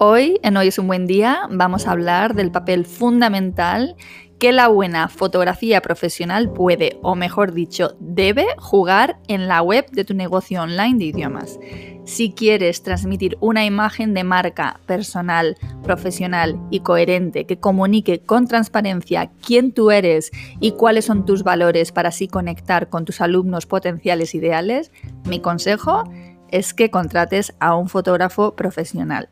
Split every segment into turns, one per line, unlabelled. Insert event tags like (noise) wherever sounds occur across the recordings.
Hoy, en Hoy es un buen día, vamos a hablar del papel fundamental que la buena fotografía profesional puede, o mejor dicho, debe jugar en la web de tu negocio online de idiomas. Si quieres transmitir una imagen de marca personal, profesional y coherente que comunique con transparencia quién tú eres y cuáles son tus valores para así conectar con tus alumnos potenciales ideales, mi consejo es que contrates a un fotógrafo profesional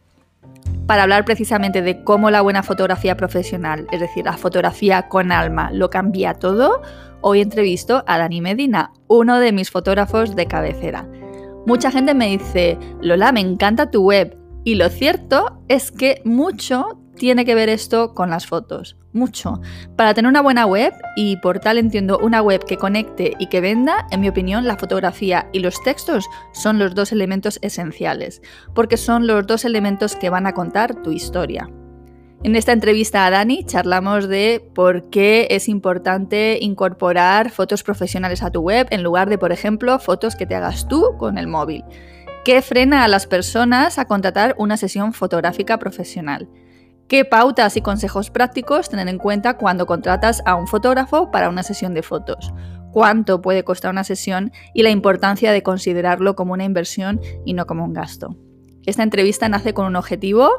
para hablar precisamente de cómo la buena fotografía profesional, es decir, la fotografía con alma, lo cambia todo, hoy entrevisto a Dani Medina, uno de mis fotógrafos de cabecera. Mucha gente me dice, Lola, me encanta tu web. Y lo cierto es que mucho tiene que ver esto con las fotos? Mucho. Para tener una buena web, y por tal entiendo una web que conecte y que venda, en mi opinión, la fotografía y los textos son los dos elementos esenciales, porque son los dos elementos que van a contar tu historia. En esta entrevista a Dani charlamos de por qué es importante incorporar fotos profesionales a tu web en lugar de, por ejemplo, fotos que te hagas tú con el móvil. ¿Qué frena a las personas a contratar una sesión fotográfica profesional? ¿Qué pautas y consejos prácticos tener en cuenta cuando contratas a un fotógrafo para una sesión de fotos? ¿Cuánto puede costar una sesión y la importancia de considerarlo como una inversión y no como un gasto? Esta entrevista nace con un objetivo,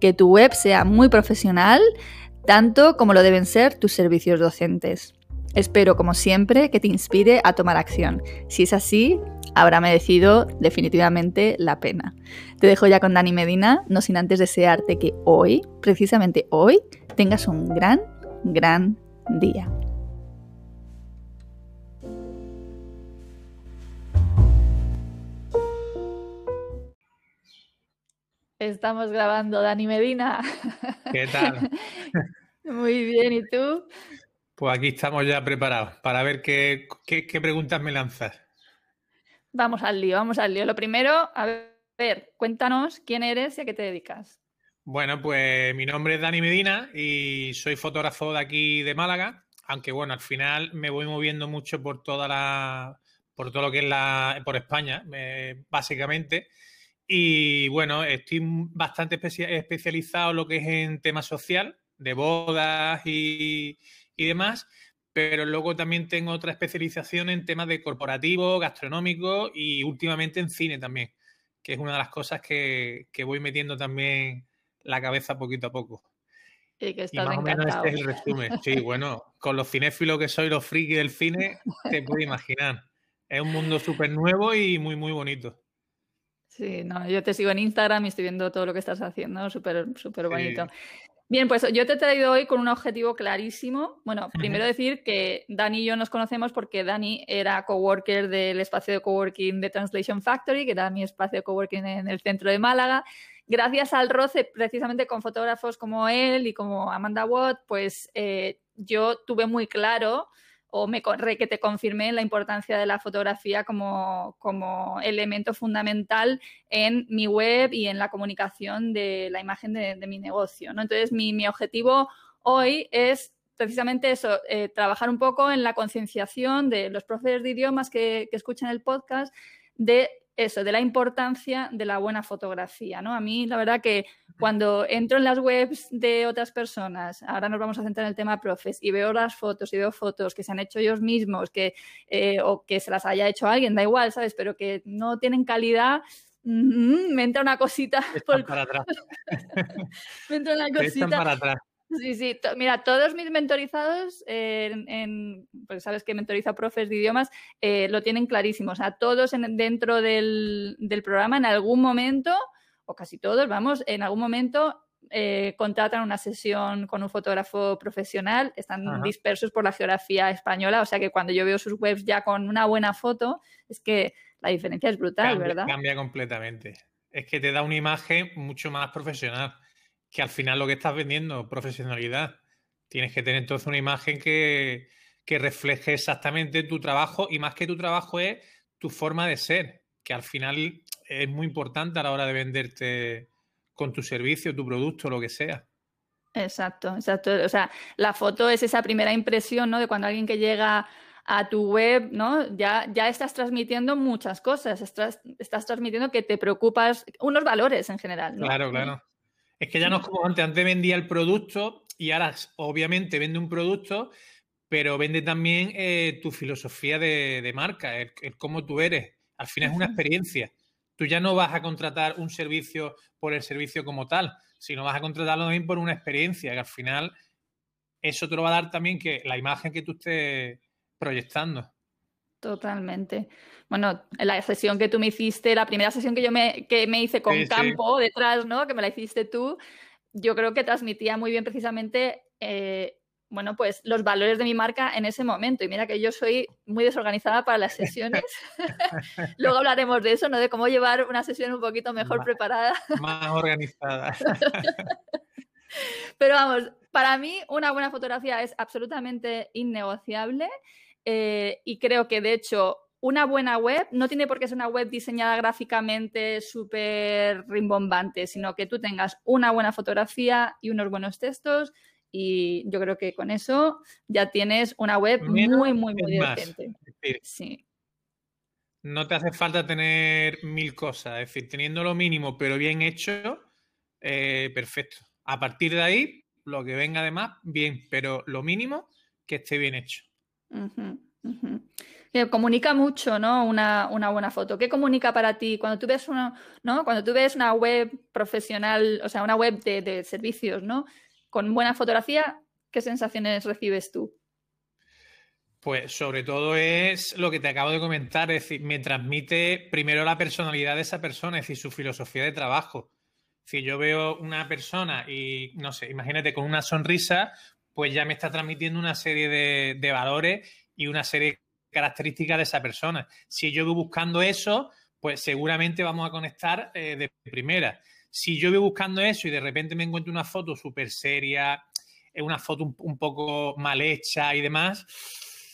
que tu web sea muy profesional, tanto como lo deben ser tus servicios docentes. Espero, como siempre, que te inspire a tomar acción. Si es así, habrá merecido definitivamente la pena. Te dejo ya con Dani Medina, no sin antes desearte que hoy, precisamente hoy, tengas un gran, gran día. Estamos grabando, Dani Medina.
¿Qué tal? (laughs)
Muy bien, ¿y tú?
Pues aquí estamos ya preparados para ver qué, qué preguntas me lanzas.
Vamos al lío, vamos al lío. Lo primero, a ver, cuéntanos quién eres y a qué te dedicas.
Bueno, pues mi nombre es Dani Medina y soy fotógrafo de aquí de Málaga, aunque bueno, al final me voy moviendo mucho por toda la, por todo lo que es la, por España, básicamente. Y bueno, estoy bastante especializado en lo que es en tema social, de bodas y, y demás pero luego también tengo otra especialización en temas de corporativo, gastronómico y últimamente en cine también, que es una de las cosas que, voy metiendo también la cabeza poquito a poco.
Y que estás
más
o menos
este es el resumen. Sí, (laughs) bueno, con los cinéfilos que soy, los frikis del cine, te puedes imaginar. Es un mundo súper nuevo y muy, muy bonito.
Sí, no, yo te sigo en Instagram y estoy viendo todo lo que estás haciendo, súper, súper bonito. Bien, pues yo te he traído hoy con un objetivo clarísimo. Bueno, primero decir que Dani y yo nos conocemos porque Dani era coworker del espacio de coworking de Translation Factory, que era mi espacio de coworking en el centro de Málaga. Gracias al roce precisamente con fotógrafos como él y como Amanda Watt, pues eh, yo tuve muy claro o me que te confirmé la importancia de la fotografía como, como, elemento fundamental en mi web y en la comunicación de la imagen de, mi negocio. ¿no? Entonces, mi, mi, objetivo hoy es precisamente eso, eh, trabajar un poco en la concienciación de los profesores de idiomas que, que escuchan el podcast de eso, de la importancia de la buena fotografía, ¿no? A mí, la verdad que cuando entro en las webs de otras personas, ahora nos vamos a centrar en el tema profes, y veo las fotos y veo fotos que se han hecho ellos mismos, que, eh, o que se las haya hecho alguien, da igual, ¿sabes? Pero que no tienen calidad, me entra una cosita. (laughs)
Por... para atrás. (laughs)
me entra una cosita.
para atrás.
Sí, sí. Mira, todos mis mentorizados, en, pues sabes que mentoriza profes de idiomas, eh, lo tienen clarísimo. O sea, todos dentro del, programa, en algún momento, o casi todos, vamos, en algún momento eh, contratan una sesión con un fotógrafo profesional, están dispersos por la geografía española, o sea que cuando yo veo sus webs ya con una buena foto, es que la diferencia es brutal, ¿verdad?
Cambia completamente. Es que te da una imagen mucho más profesional, que al final lo que estás vendiendo, profesionalidad. Tienes que tener entonces una imagen que, que refleje exactamente tu trabajo y más que tu trabajo es tu forma de ser, que al final es muy importante a la hora de venderte con tu servicio, tu producto, lo que sea.
Exacto, exacto. O sea, la foto es esa primera impresión, ¿no? De cuando alguien que llega a tu web, ¿no? Ya, ya estás transmitiendo muchas cosas, estás, estás transmitiendo que te preocupas, unos valores en general. ¿no?
Claro, claro. Es que ya no es como antes, antes vendía el producto y ahora obviamente vende un producto, pero vende también eh, tu filosofía de, marca, el, cómo tú eres. Al final es una experiencia. Tú ya no vas a contratar un servicio por el servicio como tal, sino vas a contratarlo también por una experiencia, que al final eso te lo va a dar también que la imagen que tú estés proyectando.
Totalmente. Bueno, la sesión que tú me hiciste, la primera sesión que yo me, que me hice con campo detrás, ¿no? Que me la hiciste tú, yo creo que transmitía muy bien precisamente eh, bueno, pues los valores de mi marca en ese momento. Y mira que yo soy muy desorganizada para las sesiones. (laughs) Luego hablaremos de eso, ¿no? De cómo llevar una sesión un poquito mejor preparada.
Más organizada. (laughs)
Pero vamos, para mí una buena fotografía es absolutamente innegociable eh, y creo que de hecho una buena web no tiene por qué ser una web diseñada gráficamente súper rimbombante, sino que tú tengas una buena fotografía y unos buenos textos y yo creo que con eso ya tienes una web muy, muy, muy decente. sí.
No te hace falta tener mil cosas, es decir, teniendo lo mínimo pero bien hecho, eh, perfecto. A partir de ahí, lo que venga de más, bien, pero lo mínimo que esté bien hecho.
Comunica mucho, ¿no? Una, buena foto. ¿Qué comunica para ti cuando tú ves una, ¿no? Cuando tú ves una web profesional, o sea, una web de, de servicios, ¿no? con buena fotografía, ¿qué sensaciones recibes tú?
Pues sobre todo es lo que te acabo de comentar, es decir, me transmite primero la personalidad de esa persona, es decir, su filosofía de trabajo. Si yo veo una persona y, no sé, imagínate con una sonrisa, pues ya me está transmitiendo una serie de, valores y una serie de características de esa persona. Si yo voy buscando eso, pues seguramente vamos a conectar eh, de primera. Si yo voy buscando eso y de repente me encuentro una foto súper seria, una foto un, poco mal hecha y demás,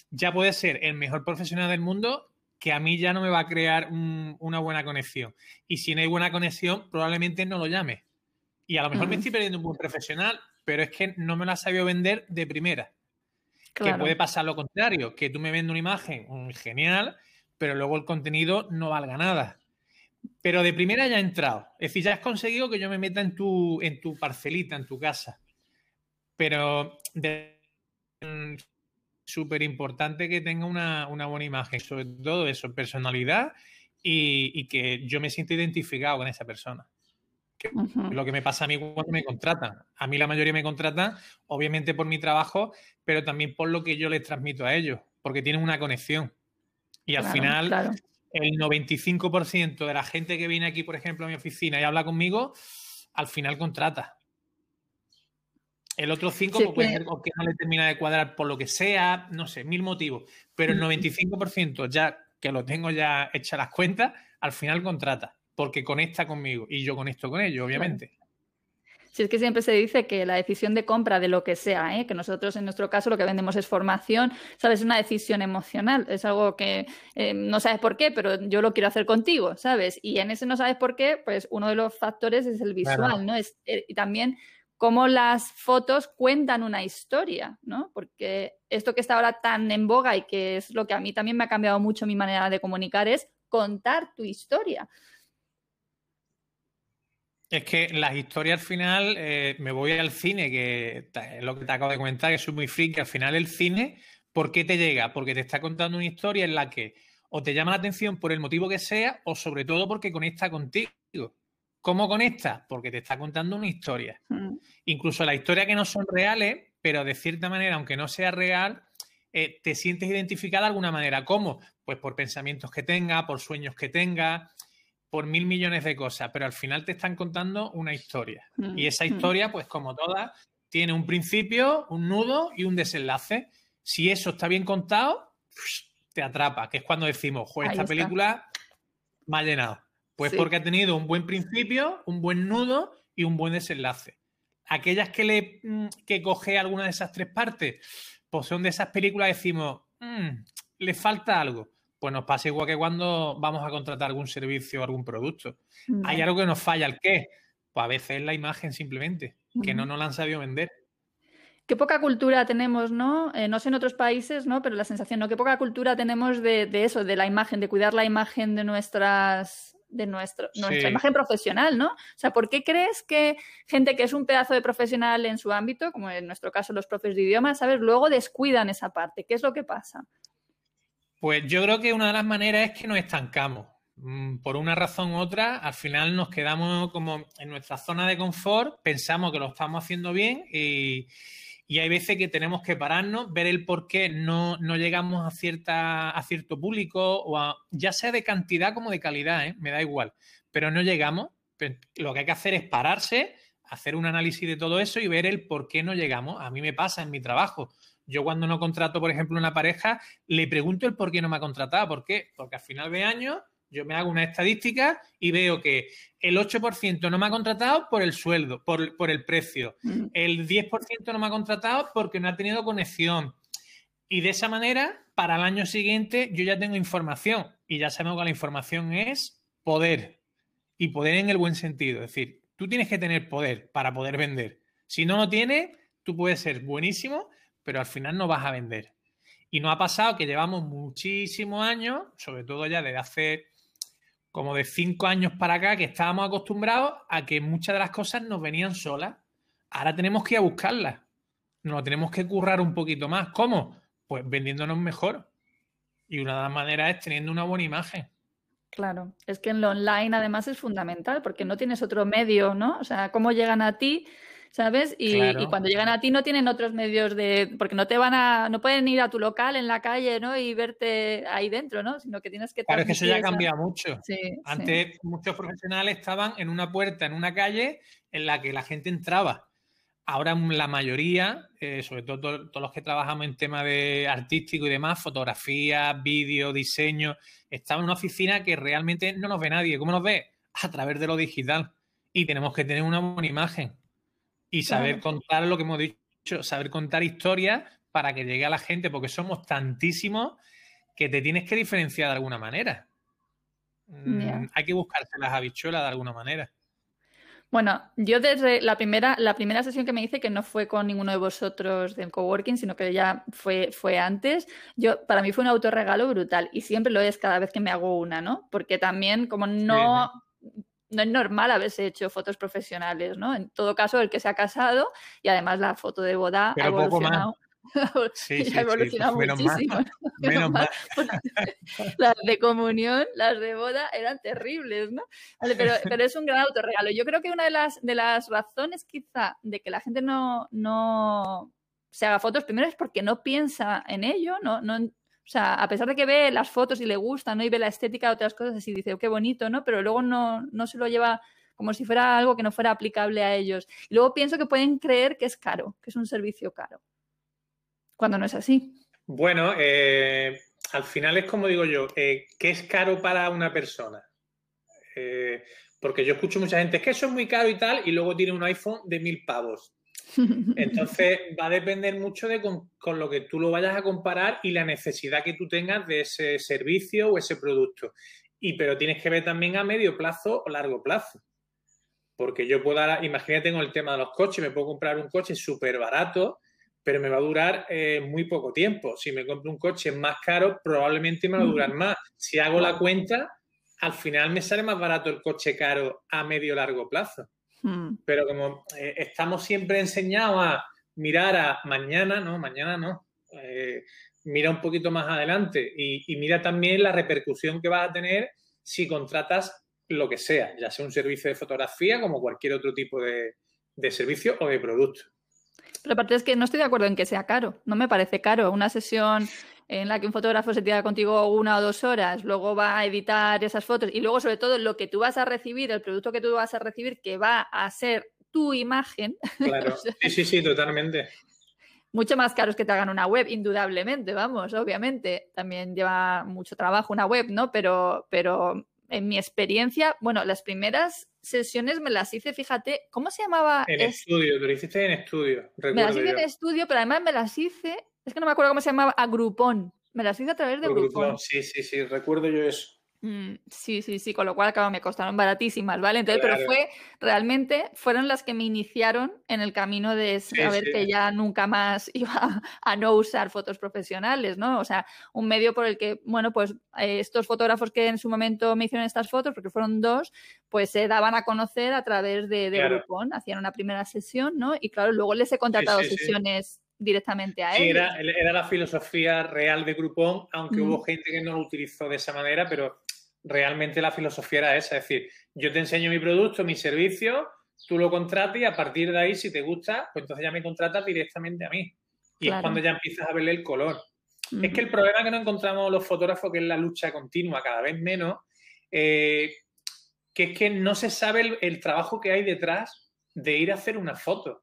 ya puede ser el mejor profesional del mundo que a mí ya no me va a crear una buena conexión. Y si no hay buena conexión, probablemente no lo llame. Y a lo mejor me estoy perdiendo un buen profesional, pero es que no me lo ha sabido vender de primera. Que puede pasar lo contrario, que tú me vendes una imagen mm, genial, pero luego el contenido no valga nada. Pero de primera ya ha entrado. Es decir, ya has conseguido que yo me meta en tu, en tu parcelita, en tu casa. Pero súper importante que tenga una, buena imagen, sobre todo eso, personalidad y, que yo me sienta identificado con esa persona. Lo que me pasa a mí cuando me contratan. A mí la mayoría me contratan, obviamente por mi trabajo, pero también por lo que yo les transmito a ellos, porque tienen una conexión. Y al final, el 95% de la gente que viene aquí, por ejemplo, a mi oficina y habla conmigo, al final contrata. El otro 5 pues, puede ser que no le termina de cuadrar por lo que sea, no sé, mil motivos. Pero el 95% ya que lo tengo ya hecha las cuentas, al final contrata, porque conecta conmigo y yo conecto con ellos, obviamente.
Si es que siempre se dice que la decisión de compra de lo que sea, ¿eh? que nosotros en nuestro caso lo que vendemos es formación, ¿sabes? Es una decisión emocional, es algo que eh, no sabes por qué, pero yo lo quiero hacer contigo, ¿sabes? Y en ese no sabes por qué, pues uno de los factores es el visual, ¿no? Es, eh, y también cómo las fotos cuentan una historia, ¿no? Porque esto que está ahora tan en boga y que es lo que a mí también me ha cambiado mucho mi manera de comunicar es contar tu historia.
Es que las historias al final, eh, me voy al cine, que es lo que te acabo de comentar, que soy muy friki. Al final, el cine, ¿por qué te llega? Porque te está contando una historia en la que o te llama la atención por el motivo que sea, o sobre todo porque conecta contigo. ¿Cómo conecta? Porque te está contando una historia. Mm. Incluso las historias que no son reales, pero de cierta manera, aunque no sea real, eh, te sientes identificada de alguna manera. ¿Cómo? Pues por pensamientos que tenga, por sueños que tenga por mil millones de cosas, pero al final te están contando una historia.
Mm,
Y esa
mm.
historia, pues como todas, tiene un principio, un nudo y un desenlace. Si eso está bien contado, te atrapa, que es cuando decimos, joder, esta
está.
película me ha llenado. Pues
Sí.
porque ha tenido un buen principio, un buen nudo y un buen desenlace. Aquellas que le mm, que coge alguna de esas tres partes, pues son de esas películas decimos, "Mm, le falta algo. Pues nos pasa igual que cuando vamos a contratar algún servicio o algún producto. Hay algo que nos falla, ¿el qué? Pues a veces es la imagen simplemente, que no nos la han sabido vender.
Qué poca cultura tenemos, ¿no? Eh, no sé en otros países, ¿no? Pero la sensación, ¿no? Qué poca cultura tenemos de, de eso, de la imagen, de cuidar la imagen de nuestras de nuestro, nuestra
Sí.
imagen profesional, ¿no? O sea, ¿por qué crees que gente que es un pedazo de profesional en su ámbito, como en nuestro caso los profes de idiomas, ¿sabes? Luego descuidan esa parte. ¿Qué es lo que pasa?
Pues yo creo que una de las maneras es que nos estancamos. Mm, Por una razón u otra, al final nos quedamos como en nuestra zona de confort, pensamos que lo estamos haciendo bien y, hay veces que tenemos que pararnos, ver el por qué no, no llegamos a, cierta, a cierto público, o a- ya sea de cantidad como de calidad, ¿eh? me da igual, pero no llegamos. Lo que hay que hacer es pararse, hacer un análisis de todo eso y ver el por qué no llegamos. A mí me pasa en mi trabajo. Yo cuando no contrato, por ejemplo, una pareja, le pregunto el por qué no me ha contratado. ¿Por qué? Porque al final de año yo me hago una estadística y veo que el 8% no me ha contratado por el sueldo, por, por el precio.
Mm,
El 10% no me ha contratado porque no ha tenido conexión. Y de esa manera, para el año siguiente, yo ya tengo información. Y ya sabemos que la información es poder. Y poder en el buen sentido. Es decir, tú tienes que tener poder para poder vender. Si no lo tienes, tú puedes ser buenísimo, pero al final no vas a vender. Y nos ha pasado que llevamos muchísimos años, sobre todo ya desde hace como de cinco años para acá, que estábamos acostumbrados a que muchas de las cosas nos venían solas. Ahora tenemos que ir a buscarlas. Nos tenemos que currar un poquito más. ¿Cómo? Pues vendiéndonos mejor. Y una de las maneras es teniendo una buena imagen.
Claro, es que en lo online además es fundamental porque no tienes otro medio, ¿no? O sea, cómo llegan a ti, ¿sabes? Y,
Claro.
y cuando llegan a ti no tienen otros medios de, porque no te van a, no pueden ir a tu local en la calle, ¿no? Y verte ahí dentro, ¿no? Sino que tienes que
Claro, es que eso ya
esa-
cambiado mucho.
Sí, sí.
Antes muchos profesionales estaban en una puerta, en una calle, en la que la gente entraba. Ahora la mayoría, eh, sobre todo to- todos los que trabajamos en temas de artístico y demás, fotografía, vídeo, diseño, estamos en una oficina que realmente no nos ve nadie. ¿Cómo nos ve? A través de lo digital. Y tenemos que tener una buena imagen y saber
Claro.
contar lo que hemos dicho, saber contar historias para que llegue a la gente, porque somos tantísimos que te tienes que diferenciar de alguna manera. Mm. Hay que buscarse las habichuelas de alguna manera.
Bueno, yo desde la primera, la primera sesión que me hice, que no fue con ninguno de vosotros del coworking, sino que ya fue, fue antes, yo, para mí fue un autorregalo brutal y siempre lo es cada vez que me hago una, ¿no? Porque también, como no, no es normal haberse hecho fotos profesionales, ¿no? En todo caso, el que se ha casado y además la foto de boda ha
Pero
evolucionado. (laughs)
Sí,
ha
sí,
evolucionado
pues menos mal.
muchísimo. (laughs)
Menos mal. (laughs)
las de comunión, las de boda eran terribles, ¿no? Vale, pero, pero es un gran autorregalo. Yo creo que una de las, de las razones quizá de que la gente no, no se haga fotos, primero es porque no piensa en ello, no, no, o sea, a pesar de que ve las fotos y le gusta, ¿no? Y ve la estética de otras cosas y dice, oh, qué bonito, ¿no? Pero luego no, no se lo lleva como si fuera algo que no fuera aplicable a ellos. Y luego pienso que pueden creer que es caro, que es un servicio caro, cuando no es así.
Bueno, eh, al final es como digo yo, eh, ¿qué es caro para una persona? Eh, porque yo escucho mucha gente, es que eso es muy caro y tal, y luego tiene un iPhone de mil pavos. Entonces va a depender mucho de con, con, lo que tú lo vayas a comparar y la necesidad que tú tengas de ese servicio o ese producto. Y pero tienes que ver también a medio plazo o largo plazo. Porque yo puedo, dar, imagínate con el tema de los coches, me puedo comprar un coche súper barato, pero me va a durar eh, muy poco tiempo. Si me compro un coche más caro, probablemente me va a durar más. Si hago la cuenta, al final me sale más barato el coche caro a medio largo plazo.
Hmm.
Pero como eh, estamos siempre enseñados a mirar a mañana, no, mañana no. Eh, mira un poquito más adelante y, y, mira también la repercusión que vas a tener si contratas lo que sea, ya sea un servicio de fotografía como cualquier otro tipo de, de servicio o de producto.
Pero aparte es que no estoy de acuerdo en que sea caro. No me parece caro. Una sesión en la que un fotógrafo se tira contigo una o dos horas, luego va a editar esas fotos y luego sobre todo lo que tú vas a recibir, el producto que tú vas a recibir, que va a ser tu imagen.
Claro, (laughs) sí, sí, sí, totalmente.
Mucho más caros que te hagan una web, indudablemente, vamos, obviamente. También lleva mucho trabajo una web, ¿no? Pero, pero en mi experiencia, bueno, las primeras sesiones me las hice, fíjate, ¿cómo se llamaba?
En estudio, tú lo hiciste en estudio.
Me las hice en estudio, pero además me las hice, es que no me acuerdo cómo se llamaba, a Groupon. Me las hice a través de Groupon.
Sí, sí, sí, recuerdo yo eso.
Mm, sí, sí, sí, con lo cual, claro, me costaron baratísimas, ¿vale? Entonces, pero fue, realmente, fueron las que me iniciaron en el camino de saber que ya nunca más (laughs) iba a no usar fotos profesionales, ¿no? O sea, un medio por el que, bueno, pues eh, estos fotógrafos que en su momento me hicieron estas fotos, porque fueron dos, pues se daban a conocer a través de, de Groupon, hacían una primera sesión, ¿no? Y claro, luego les he contratado sesiones directamente a él.
Sí, era, era, la filosofía real de Groupon, aunque hubo gente que no lo utilizó de esa manera, pero realmente la filosofía era esa, es decir, yo te enseño mi producto, mi servicio, tú lo contratas y a partir de ahí, si te gusta, pues entonces ya me contratas directamente a mí. Y es cuando ya empiezas a verle el color. Es que el problema que no encontramos los fotógrafos, que es la lucha continua, cada vez menos, eh, que es que no se sabe el, trabajo que hay detrás de ir a hacer una foto.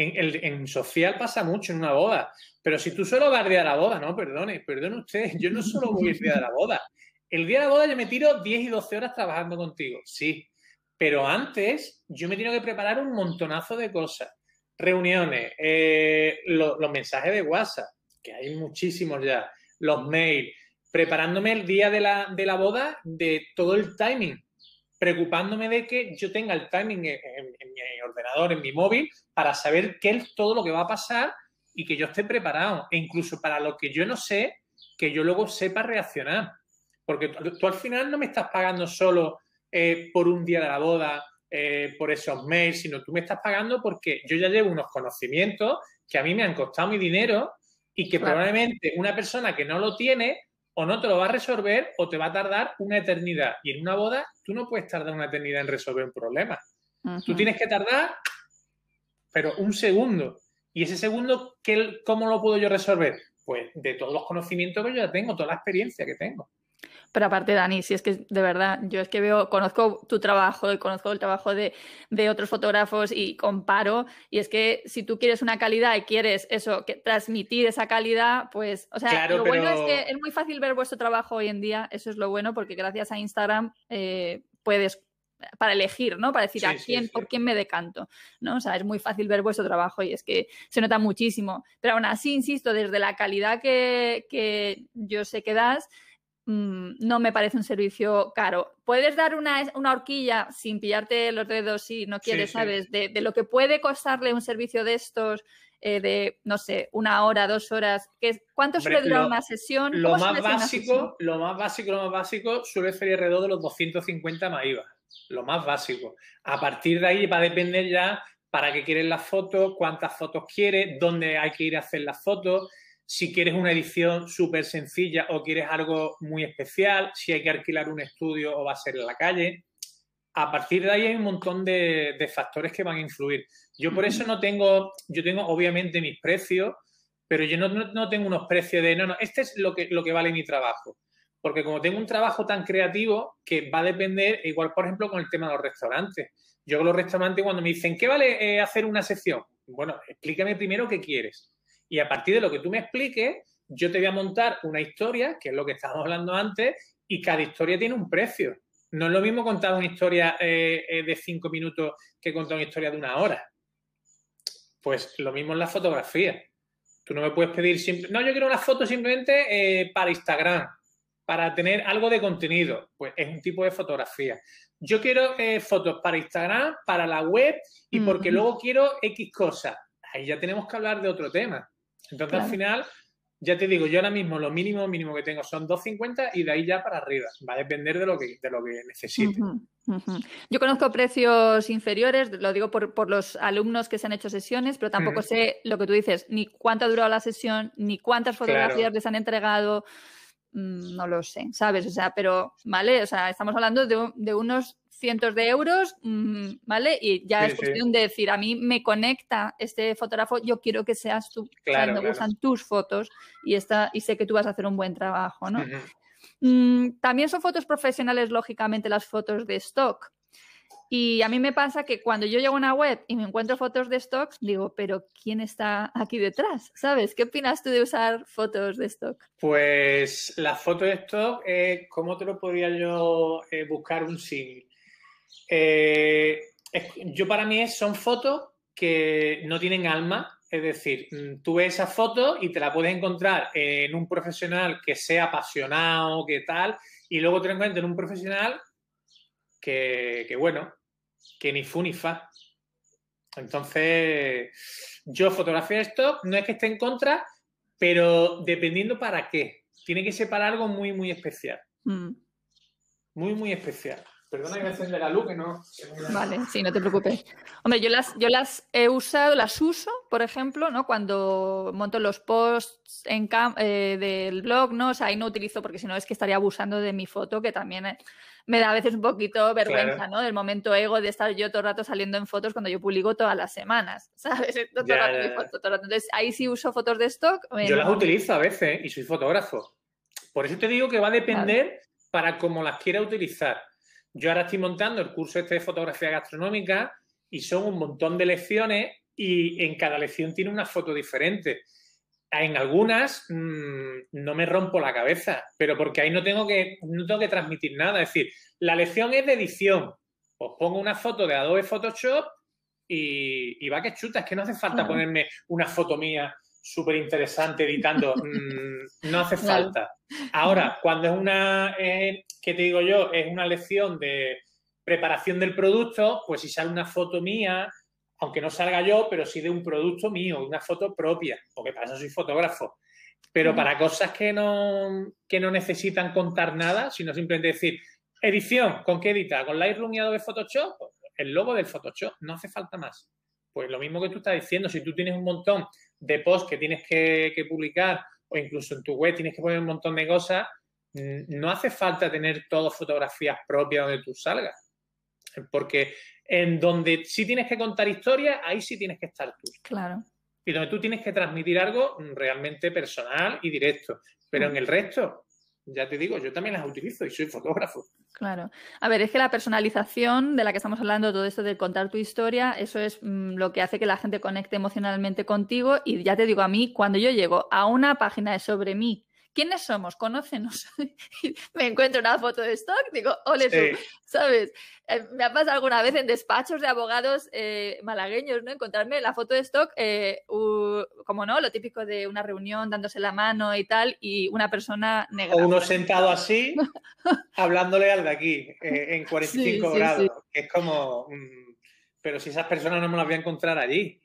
En, en, social pasa mucho en una boda, pero si tú solo vas a la boda, no, perdone, perdone usted, (laughs) yo no solo voy a ir a la boda, el día de la boda yo me tiro 10 y 12 horas trabajando contigo, sí. Pero antes yo me tengo que preparar un montonazo de cosas. Reuniones, eh, los mensajes de WhatsApp, que hay muchísimos ya, los mails, preparándome el día de la, de la boda de todo el timing, preocupándome de que yo tenga el timing en, en, mi ordenador, en mi móvil, para saber qué es todo lo que va a pasar y que yo esté preparado. E incluso para lo que yo no sé, que yo luego sepa reaccionar. Porque tú, al final no me estás pagando solo eh, por un día de la boda, eh, por esos mails, sino tú me estás pagando porque yo ya llevo unos conocimientos que a mí me han costado mi dinero y que probablemente una persona que no lo tiene o no te lo va a resolver o te va a tardar una eternidad. Y en una boda tú no puedes tardar una eternidad en resolver un problema. Tú tienes que tardar, pero un segundo. Y ese segundo, ¿cómo lo puedo yo resolver? Pues de todos los conocimientos que yo ya tengo, toda la experiencia que tengo.
Pero aparte, Dani, si es que de verdad, yo es que veo, conozco tu trabajo y conozco el trabajo de, otros fotógrafos y comparo. Y es que si tú quieres una calidad y quieres eso, que transmitir esa calidad, pues, o sea, lo bueno es que es muy fácil ver vuestro trabajo hoy en día. Eso es lo bueno, porque gracias a Instagram eh, puedes para elegir, ¿no? Para decir a quién, por quién me decanto, ¿no? O sea, es muy fácil ver vuestro trabajo y es que se nota muchísimo. Pero aún así, insisto, desde la calidad que, que yo sé que das, Mm, no me parece un servicio caro. Puedes dar una, horquilla sin pillarte los dedos si no quieres, ¿sabes? De, lo que puede costarle un servicio de estos, eh, de, no sé, una hora, dos horas. Que, ¿Cuánto suele durar una sesión?
Lo más, básico, lo más básico, lo más básico suele ser alrededor de los 250 más IVA. Lo más básico. A partir de ahí va a depender ya para qué quieres las fotos, cuántas fotos quieres, dónde hay que ir a hacer las fotos si quieres una edición súper sencilla o quieres algo muy especial, si hay que alquilar un estudio o va a ser en la calle. A partir de ahí hay un montón de, factores que van a influir. Yo por eso no tengo, yo tengo obviamente mis precios, pero yo no, tengo unos precios de, no, no, este es lo que, lo que vale mi trabajo. Porque como tengo un trabajo tan creativo que va a depender, igual por ejemplo con el tema de los restaurantes. Yo con los restaurantes cuando me dicen, ¿qué vale eh, hacer una sesión? Bueno, explícame primero qué quieres y a partir de lo que tú me expliques, yo te voy a montar una historia, que es lo que estábamos hablando antes, y cada historia tiene un precio. No es lo mismo contar una historia eh, eh, de cinco minutos que contar una historia de una hora. Pues lo mismo en la fotografía. Tú no me puedes pedir siempre, no, yo quiero una foto simplemente eh, para Instagram, para tener algo de contenido. Pues es un tipo de fotografía. Yo quiero fotos para Instagram, para la web y porque luego quiero X cosas. Ahí ya tenemos que hablar de otro tema. Entonces, al final, ya te digo, yo ahora mismo lo mínimo mínimo que tengo son 2.50 y de ahí ya para arriba. Va a depender de lo que, de lo que necesite.
Yo conozco precios inferiores, lo digo por, los alumnos que se han hecho sesiones, pero tampoco sé lo que tú dices, ni cuánto ha durado la sesión, ni cuántas fotografías les han entregado. mm, no lo sé, ¿sabes? O sea, pero, ¿vale? O sea, estamos hablando de, unos cientos de euros, mm, ¿vale? Y ya es cuestión de decir, a mí me conecta este fotógrafo, yo quiero que seas tú,
claro,
me gustan tus fotos y, está, y sé que tú vas a hacer un buen trabajo, ¿no? Mm, también son fotos profesionales, lógicamente, las fotos de stock. Y a mí me pasa que cuando yo llego a una web y me encuentro fotos de stocks, digo, pero ¿quién está aquí detrás? ¿Sabes? ¿Qué opinas tú de usar fotos de stock?
Pues la foto de stock, eh, ¿cómo te lo podría yo eh, buscar un símil? Eh, yo para mí son fotos que no tienen alma, es decir, mm, tú ves esa foto y te la puedes encontrar en un profesional que sea apasionado, que tal, y luego te encuentras en un profesional que, que bueno, que ni fu ni fa. Entonces, yo fotografía esto, no es que esté en contra, pero dependiendo para qué. Tiene que ser para algo muy, muy especial. Mm. Muy, muy especial. Perdona que me encende la luz, que no.
Vale, sí, no te preocupes. Hombre, yo las, yo las he usado, las uso, por ejemplo, ¿no? Cuando monto los posts en eh, del blog, ¿no? O sea, ahí no utilizo porque si no es que estaría abusando de mi foto, que también eh, me da a veces un poquito vergüenza, ¿no? Del momento ego de estar yo todo el rato saliendo en fotos cuando yo publico todas las semanas, (laughs) ¿sabes? Todo, el rato, todo el rato. Entonces, ahí sí uso fotos de stock.
Yo las utilizo a veces y soy fotógrafo. Por eso te digo que va a depender para cómo las quiera utilizar. Yo ahora estoy montando el curso este de fotografía gastronómica y son un montón de lecciones y en cada lección tiene una foto diferente. En algunas mm, no me rompo la cabeza, pero porque ahí no tengo, que, no tengo que transmitir nada. Es decir, la lección es de edición. Os pongo una foto de Adobe Photoshop y, va que chuta. Es que no hace falta ponerme una foto mía súper interesante editando. (laughs) Mm, no hace falta. Ahora, cuando es una, eh, ¿qué te digo yo? Es una lección de preparación del producto, pues si sale una foto mía, aunque no salga yo, pero sí de un producto mío, una foto propia, porque para eso soy fotógrafo. Pero para cosas que no, que no necesitan contar nada, sino simplemente decir, edición, ¿con qué edita? ¿Con Lightroom y Adobe Photoshop? El logo del Photoshop, no hace falta más. Pues lo mismo que tú estás diciendo, si tú tienes un montón de posts que tienes que, publicar o incluso en tu web tienes que poner un montón de cosas, mm, no hace falta tener todas fotografías propias donde tú salgas. Porque en donde sí tienes que contar historias, ahí sí tienes que estar tú.
Claro.
Y donde tú tienes que transmitir algo realmente personal y directo. Pero en el resto, ya te digo, yo también las utilizo y soy fotógrafo.
Claro. A ver, es que la personalización de la que estamos hablando, todo esto de contar tu historia, eso es mm, lo que hace que la gente conecte emocionalmente contigo. Y ya te digo, a mí, cuando yo llego a una página sobre mí ¿quiénes somos? Conócenos. (laughs) me encuentro una foto de stock, digo, ole ¿sabes? Eh, me ha pasado alguna vez en despachos de abogados eh, malagueños, ¿no? Encontrarme la foto de stock, eh, como no, lo típico de una reunión dándose la mano y tal, y una persona negra.
O uno sentado así, (laughs) hablándole al de aquí, en 45 grados, que es como, mm, pero si esas personas no me las voy a encontrar allí.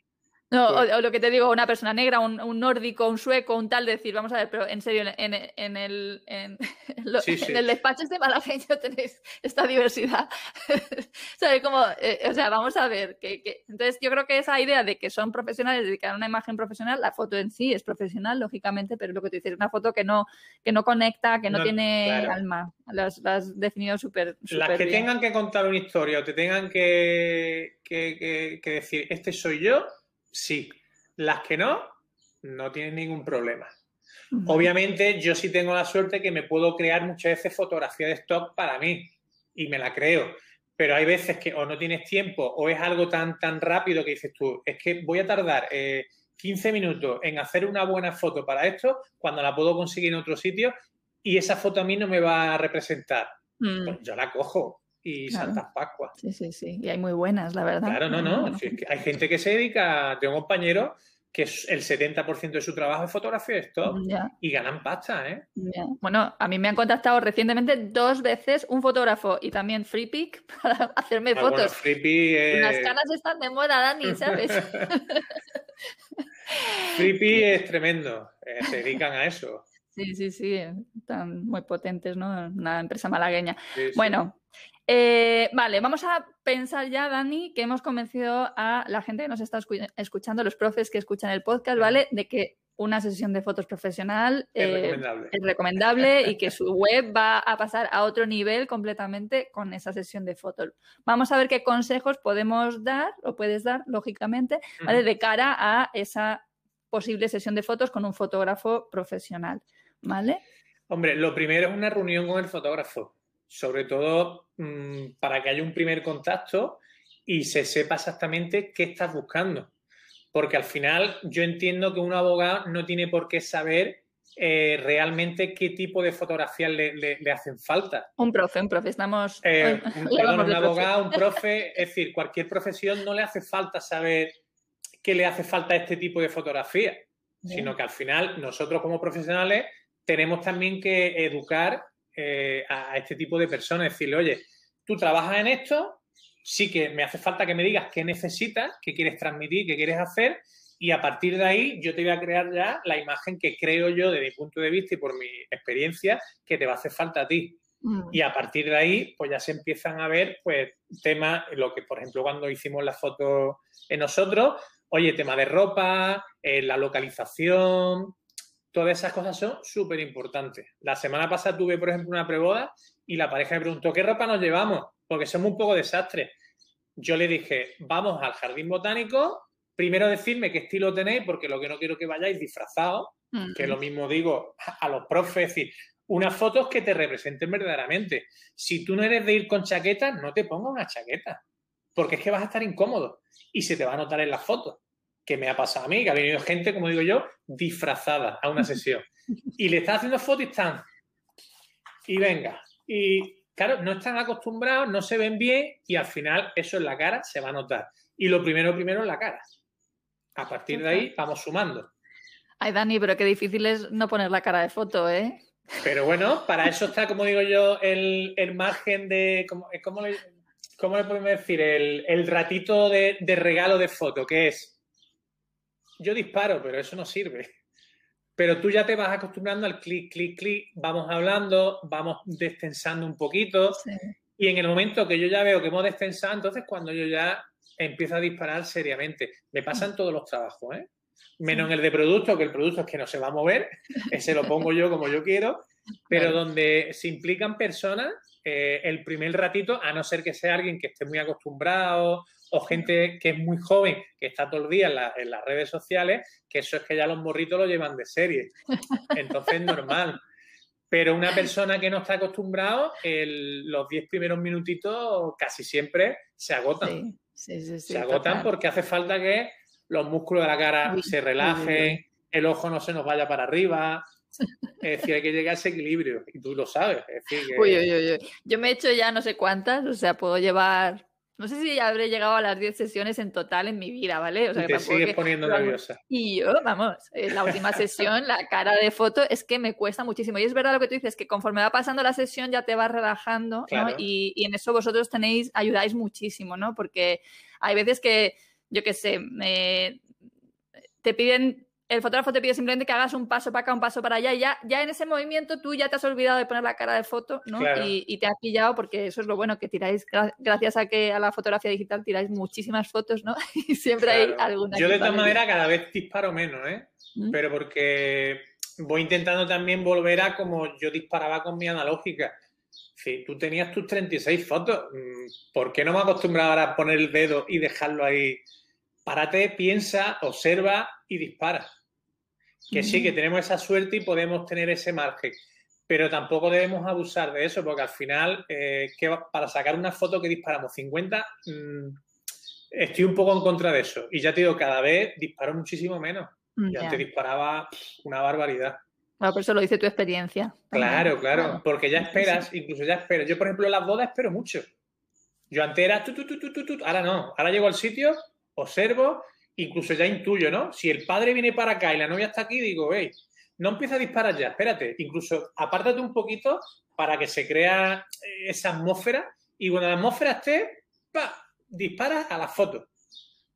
No, o, lo que te digo, una persona negra, un, nórdico, un sueco, un tal, decir, vamos a ver, pero en serio, en, en, el, en, (laughs) el despacho este malagueño tenéis esta diversidad. (laughs) ¿Sabes? Como, eh, o sea, vamos a ver. Que, Entonces, yo creo que esa idea de que son profesionales, dedicar una imagen profesional, la foto en sí es profesional, lógicamente, pero lo que tú dices, una foto que no, que no conecta, que no, tiene alma. Las, has definido súper
Las que tengan que contar una historia o te tengan que, que decir, este soy yo, sí. Las que no, no tienen ningún problema. Obviamente, yo sí tengo la suerte que me puedo crear muchas veces fotografía de stock para mí y me la creo. Pero hay veces que o no tienes tiempo o es algo tan, tan rápido que dices tú, es que voy a tardar 15 eh, minutos en hacer una buena foto para esto cuando la puedo conseguir en otro sitio y esa foto a mí no me va a representar. Mm. Pues yo la cojo y Santas Pascuas.
Sí, sí, sí. Y hay muy buenas, la verdad.
Claro, no, no. hay gente que se dedica, tengo compañeros que el 70% de su trabajo es fotografía esto y ganan pasta, ¿eh?
Bueno, a mí me han contactado recientemente dos veces un fotógrafo y también FreePic (laughs) para hacerme ah, fotos.
Bueno,
Las canas están de moda, Dani, ¿sabes? (laughs)
FreePic es tremendo, eh, se dedican a eso.
Sí, sí, sí, están muy potentes, ¿no? Una empresa malagueña. bueno, eh, vale, vamos a pensar ya, Dani, que hemos convencido a la gente que nos está escuchando, los profes que escuchan el podcast, ¿vale? De que una sesión de fotos profesional
Es
eh,
recomendable.
es recomendable y que su web va a pasar a otro nivel completamente con esa sesión de fotos. Vamos a ver qué consejos podemos dar o puedes dar, lógicamente, ¿vale? De cara a esa posible sesión de fotos con un fotógrafo profesional. ¿Vale?
Hombre, lo primero es una reunión con el fotógrafo, sobre todo mm, para que haya un primer contacto y se sepa exactamente qué estás buscando. Porque al final yo entiendo que un abogado no tiene por qué saber eh, realmente qué tipo de fotografías le, le- le hacen falta.
Un profe, un profe, estamos...
Eh, un, (laughs) perdón, un abogado, un profe, es decir, cualquier profesión no le hace falta saber qué le hace falta a este tipo de fotografía,
Bien.
sino que al final nosotros como profesionales tenemos también que educar eh, a este tipo de personas, decirle, oye, tú trabajas en esto, sí que me hace falta que me digas qué necesitas, qué quieres transmitir, qué quieres hacer, y a partir de ahí yo te voy a crear ya la imagen que creo yo, desde mi punto de vista y por mi experiencia, que te va a hacer falta a ti.
Mm.
Y a partir de ahí, pues ya se empiezan a ver, pues, temas, lo que, por ejemplo, cuando hicimos la foto en nosotros, oye, tema de ropa, eh, la localización, todas esas cosas son súper importantes. La semana pasada tuve, por ejemplo, una preboda y la pareja me preguntó, ¿qué ropa nos llevamos? Porque somos un poco desastres. Yo le dije, vamos al jardín botánico, primero decirme qué estilo tenéis, porque lo que no quiero que vayáis disfrazados,
Mm.
que lo mismo digo a los profes, es decir, unas fotos que te representen verdaderamente. Si tú no eres de ir con chaqueta, no te pongas una chaqueta, porque es que vas a estar incómodo y se te va a notar en las fotos, que me ha pasado a mí, que ha venido gente, como digo yo, disfrazada a una sesión. (laughs) Y le estás haciendo fotos y están, y venga, y claro, no están acostumbrados, no se ven bien y al final eso en la cara se va a notar. Y lo primero, primero en la cara. A partir de ahí vamos sumando.
Ay, Dani, pero qué difícil es no poner la cara de foto, ¿eh?
Pero bueno, para eso está, como digo yo, el, el margen de. ¿Cómo, cómo le, cómo le podemos decir? El, el ratito de, de regalo de foto, que es. Yo disparo, pero eso no sirve. Pero tú ya te vas acostumbrando al clic, clic, clic, vamos hablando, vamos destensando un poquito.
Sí.
Y en el momento que yo ya veo que hemos destensado, entonces cuando yo ya empiezo a disparar seriamente. Me pasan todos los trabajos, ¿eh? Menos en el de producto, que el producto es que no se va a mover, ese lo pongo yo como yo quiero, pero donde se implican personas, eh, el primer ratito, a no ser que sea alguien que esté muy acostumbrado o gente que es muy joven, que está todo el día en, la- en las redes sociales, que eso es que ya los morritos lo llevan de serie. (laughs) Entonces, normal. Pero una persona que no está acostumbrado, el- los 10 primeros minutitos casi siempre se agotan.
Sí, sí, sí, sí,
se agotan
total.
porque hace falta que los músculos de la cara se relajen, el ojo no se nos vaya para arriba. Es decir, hay que llegar a ese equilibrio. Y tú lo sabes. Es decir, que-
Uy, uy, uy, uy. Yo me he hecho ya no sé cuántas, o sea, puedo llevar. No sé si ya habré llegado a las 10 sesiones en total en mi vida, ¿vale? O sea,
y te sigues
que-
poniendo
vamos.
nerviosa.
Y yo, vamos, en la última sesión, la cara de foto es que me cuesta muchísimo. Y es verdad lo que tú dices, que conforme va pasando la sesión ya te vas relajando, ¿no? Y en eso vosotros tenéis, ayudáis muchísimo, ¿no? Porque hay veces que, yo qué sé, me- te piden, el fotógrafo te pide simplemente que hagas un paso para acá, un paso para allá, y ya, ya en ese movimiento tú ya te has olvidado de poner la cara de foto, ¿no?
Claro.
Y, y te has pillado, porque eso es lo bueno, que tiráis, gra- gracias a que a la fotografía digital tiráis muchísimas fotos, ¿no? (laughs) Y siempre hay
Claro.
alguna.
Yo de todas maneras cada vez disparo menos, ¿eh?
¿Mm?
Pero porque voy intentando también volver a como yo disparaba con mi analógica. Si tú tenías tus 36 fotos, mm, ¿por qué no me acostumbrado ahora a poner el dedo y dejarlo ahí? Párate, piensa, observa y dispara. Que sí, que tenemos esa suerte y podemos tener ese margen. Pero tampoco debemos abusar de eso, porque al final, eh, que para sacar una foto que disparamos 50, mm, estoy un poco en contra de eso. Y ya te digo, cada vez disparo muchísimo menos.
Mm,
Y
ya.
antes disparaba una barbaridad.
Bueno, por eso lo dice tu experiencia.
Claro, claro,
Claro.
porque ya
Sí,
esperas, incluso ya esperas. Yo, por ejemplo, en las bodas espero mucho. Yo antes era tu, tu, tu, tu, tu, tu, ahora no. Ahora llego al sitio, observo, incluso ya intuyo, ¿no? Si el padre viene para acá y la novia está aquí, digo, hey, no empieza a disparar ya, espérate. Incluso apártate un poquito para que se crea eh, esa atmósfera y cuando la atmósfera esté, ¡pa! disparas a las fotos.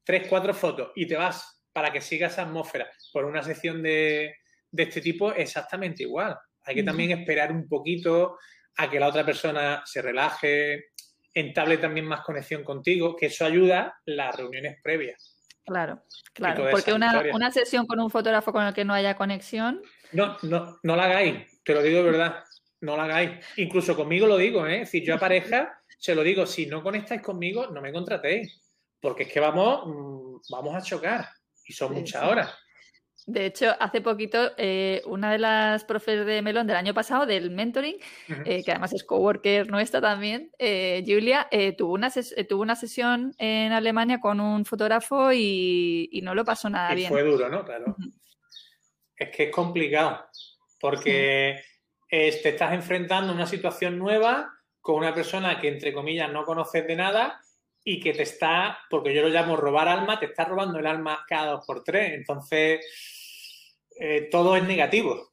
Tres, cuatro fotos y te vas para que siga esa atmósfera. Por una sección de, de este tipo, exactamente igual. Hay que también esperar un poquito a que la otra persona se relaje, entable también más conexión contigo, que eso ayuda las reuniones previas.
Claro, claro. Porque una, una, sesión con un fotógrafo con el que no haya conexión.
No, no, no la hagáis, te lo digo de verdad. No la hagáis. Incluso conmigo lo digo, ¿eh? Si yo a pareja se lo digo, si no conectáis conmigo, no me contratéis. Porque es que vamos, mm, vamos a chocar. Y son muchas horas.
De hecho, hace poquito, eh, una de las profes de Melón del año pasado, del mentoring, eh, que además es coworker nuestra también, eh, Julia, tuvo, una tuvo una sesión en Alemania con un fotógrafo y, no lo pasó nada y bien.
Fue duro, ¿no? Claro. Es que es complicado, porque te estás enfrentando a una situación nueva con una persona que, entre comillas, no conoces de nada y que te está, porque yo lo llamo robar alma, te está robando el alma cada dos por tres. Entonces eh, todo es negativo.